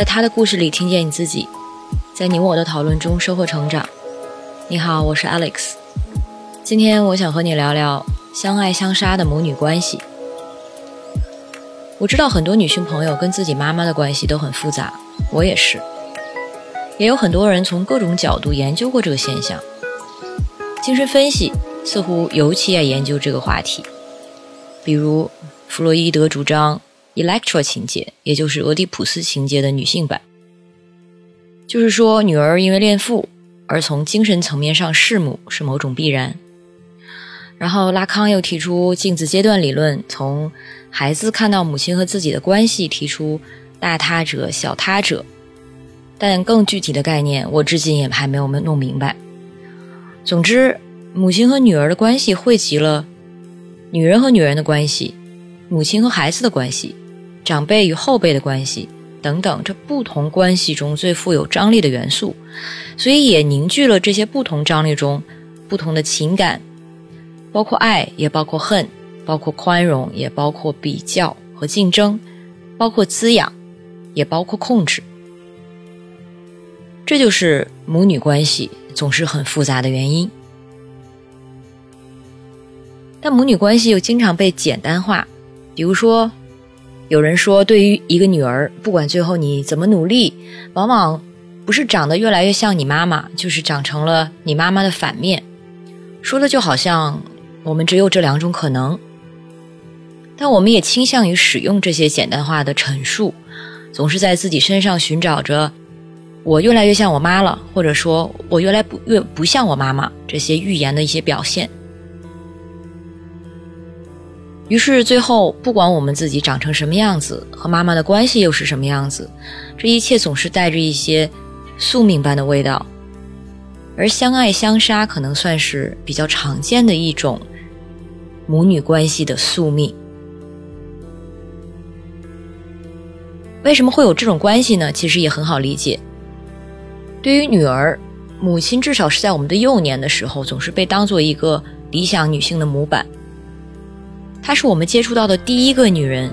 在他的故事里听见你自己，在你我的讨论中收获成长。你好，我是 Alex。今天我想和你聊聊相爱相杀的母女关系。我知道很多女性朋友跟自己妈妈的关系都很复杂，我也是。也有很多人从各种角度研究过这个现象。精神分析似乎尤其爱研究这个话题，比如弗洛伊德主张 Electra 情节，也就是俄狄浦斯情节的女性版，就是说女儿因为恋父。而从精神层面上弑母是某种必然。然后拉康又提出镜子阶段理论，从孩子看到母亲和自己的关系提出大他者、小他者，但更具体的概念我至今也还没有弄明白。总之，母亲和女儿的关系汇集了女人和女人的关系、母亲和孩子的关系、长辈与后辈的关系。等等，这不同关系中最富有张力的元素，所以也凝聚了这些不同张力中不同的情感，包括爱，也包括恨，包括宽容，也包括比较和竞争，包括滋养，也包括控制。这就是母女关系总是很复杂的原因。但母女关系又经常被简单化，比如说。有人说，对于一个女儿，不管最后你怎么努力，往往不是长得越来越像你妈妈，就是长成了你妈妈的反面。说的就好像我们只有这两种可能。但我们也倾向于使用这些简单化的陈述，总是在自己身上寻找着“我越来越像我妈了”，或者说我越来不越不像我妈妈这些预言的一些表现。于是最后，不管我们自己长成什么样子，和妈妈的关系又是什么样子，这一切总是带着一些宿命般的味道。而相爱相杀可能算是比较常见的一种母女关系的宿命。为什么会有这种关系呢？其实也很好理解。对于女儿，母亲至少是在我们的幼年的时候，总是被当做一个理想女性的模板。她是我们接触到的第一个女人，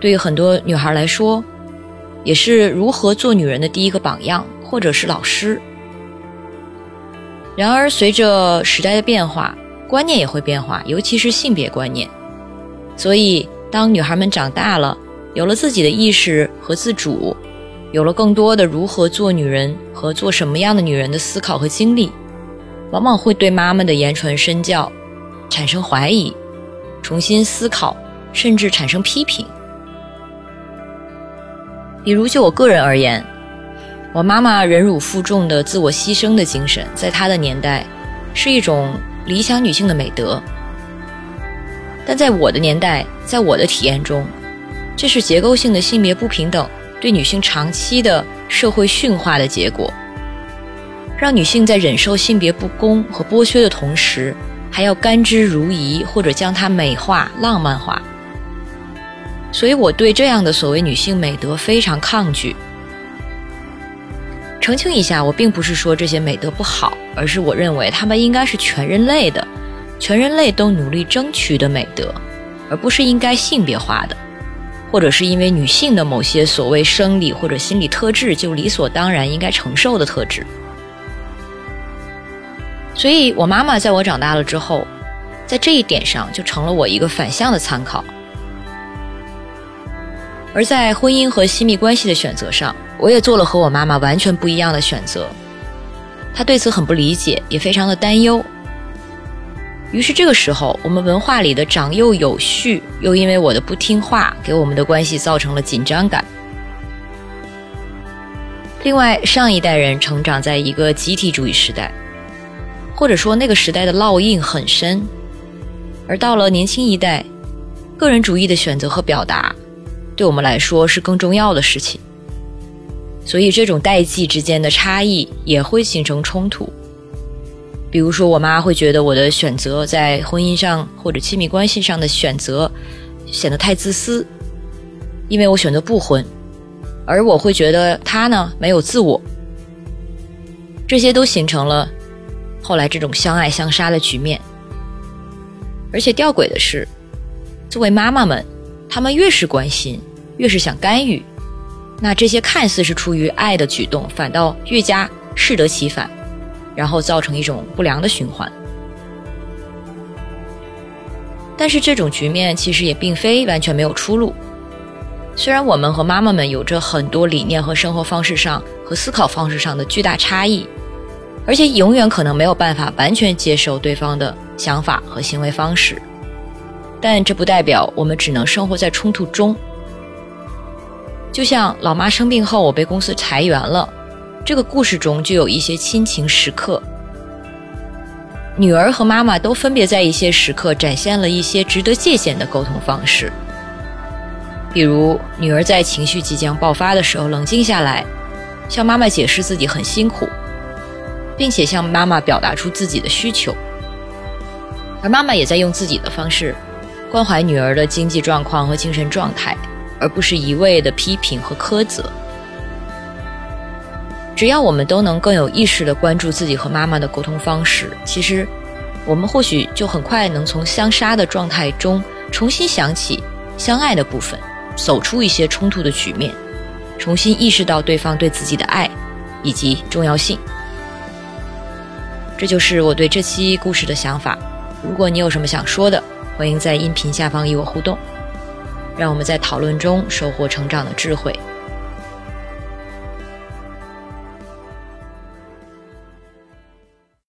对于很多女孩来说，也是如何做女人的第一个榜样，或者是老师。然而，随着时代的变化，观念也会变化，尤其是性别观念。所以，当女孩们长大了，有了自己的意识和自主，有了更多的如何做女人和做什么样的女人的思考和经历，往往会对妈妈的言传身教产生怀疑。重新思考，甚至产生批评。比如，就我个人而言，我妈妈忍辱负重的自我牺牲的精神，在她的年代是一种理想女性的美德；但在我的年代，在我的体验中，这是结构性的性别不平等对女性长期的社会驯化的结果，让女性在忍受性别不公和剥削的同时。还要甘之如饴，或者将它美化、浪漫化。所以我对这样的所谓女性美德非常抗拒。澄清一下，我并不是说这些美德不好，而是我认为她们应该是全人类的、全人类都努力争取的美德，而不是应该性别化的，或者是因为女性的某些所谓生理或者心理特质就理所当然应该承受的特质。所以，我妈妈在我长大了之后，在这一点上就成了我一个反向的参考。而在婚姻和亲密关系的选择上，我也做了和我妈妈完全不一样的选择。她对此很不理解，也非常的担忧。于是这个时候，我们文化里的长幼有序，又因为我的不听话，给我们的关系造成了紧张感。另外，上一代人成长在一个集体主义时代。或者说，那个时代的烙印很深，而到了年轻一代，个人主义的选择和表达，对我们来说是更重要的事情。所以，这种代际之间的差异也会形成冲突。比如说，我妈会觉得我的选择在婚姻上或者亲密关系上的选择显得太自私，因为我选择不婚，而我会觉得她呢没有自我，这些都形成了。后来这种相爱相杀的局面，而且吊诡的是，作为妈妈们，她们越是关心，越是想干预，那这些看似是出于爱的举动，反倒越加适得其反，然后造成一种不良的循环。但是这种局面其实也并非完全没有出路。虽然我们和妈妈们有着很多理念和生活方式上和思考方式上的巨大差异，而且永远可能没有办法完全接受对方的想法和行为方式，但这不代表我们只能生活在冲突中。就像老妈生病后，我被公司裁员了，这个故事中就有一些亲情时刻。女儿和妈妈都分别在一些时刻展现了一些值得借鉴的沟通方式，比如女儿在情绪即将爆发的时候冷静下来，向妈妈解释自己很辛苦，并且向妈妈表达出自己的需求，而妈妈也在用自己的方式关怀女儿的经济状况和精神状态，而不是一味的批评和苛责。只要我们都能更有意识地关注自己和妈妈的沟通方式，其实，我们或许就很快能从相杀的状态中重新想起相爱的部分，走出一些冲突的局面，重新意识到对方对自己的爱以及重要性。这就是我对这期故事的想法。如果你有什么想说的，欢迎在音频下方与我互动，让我们在讨论中收获成长的智慧。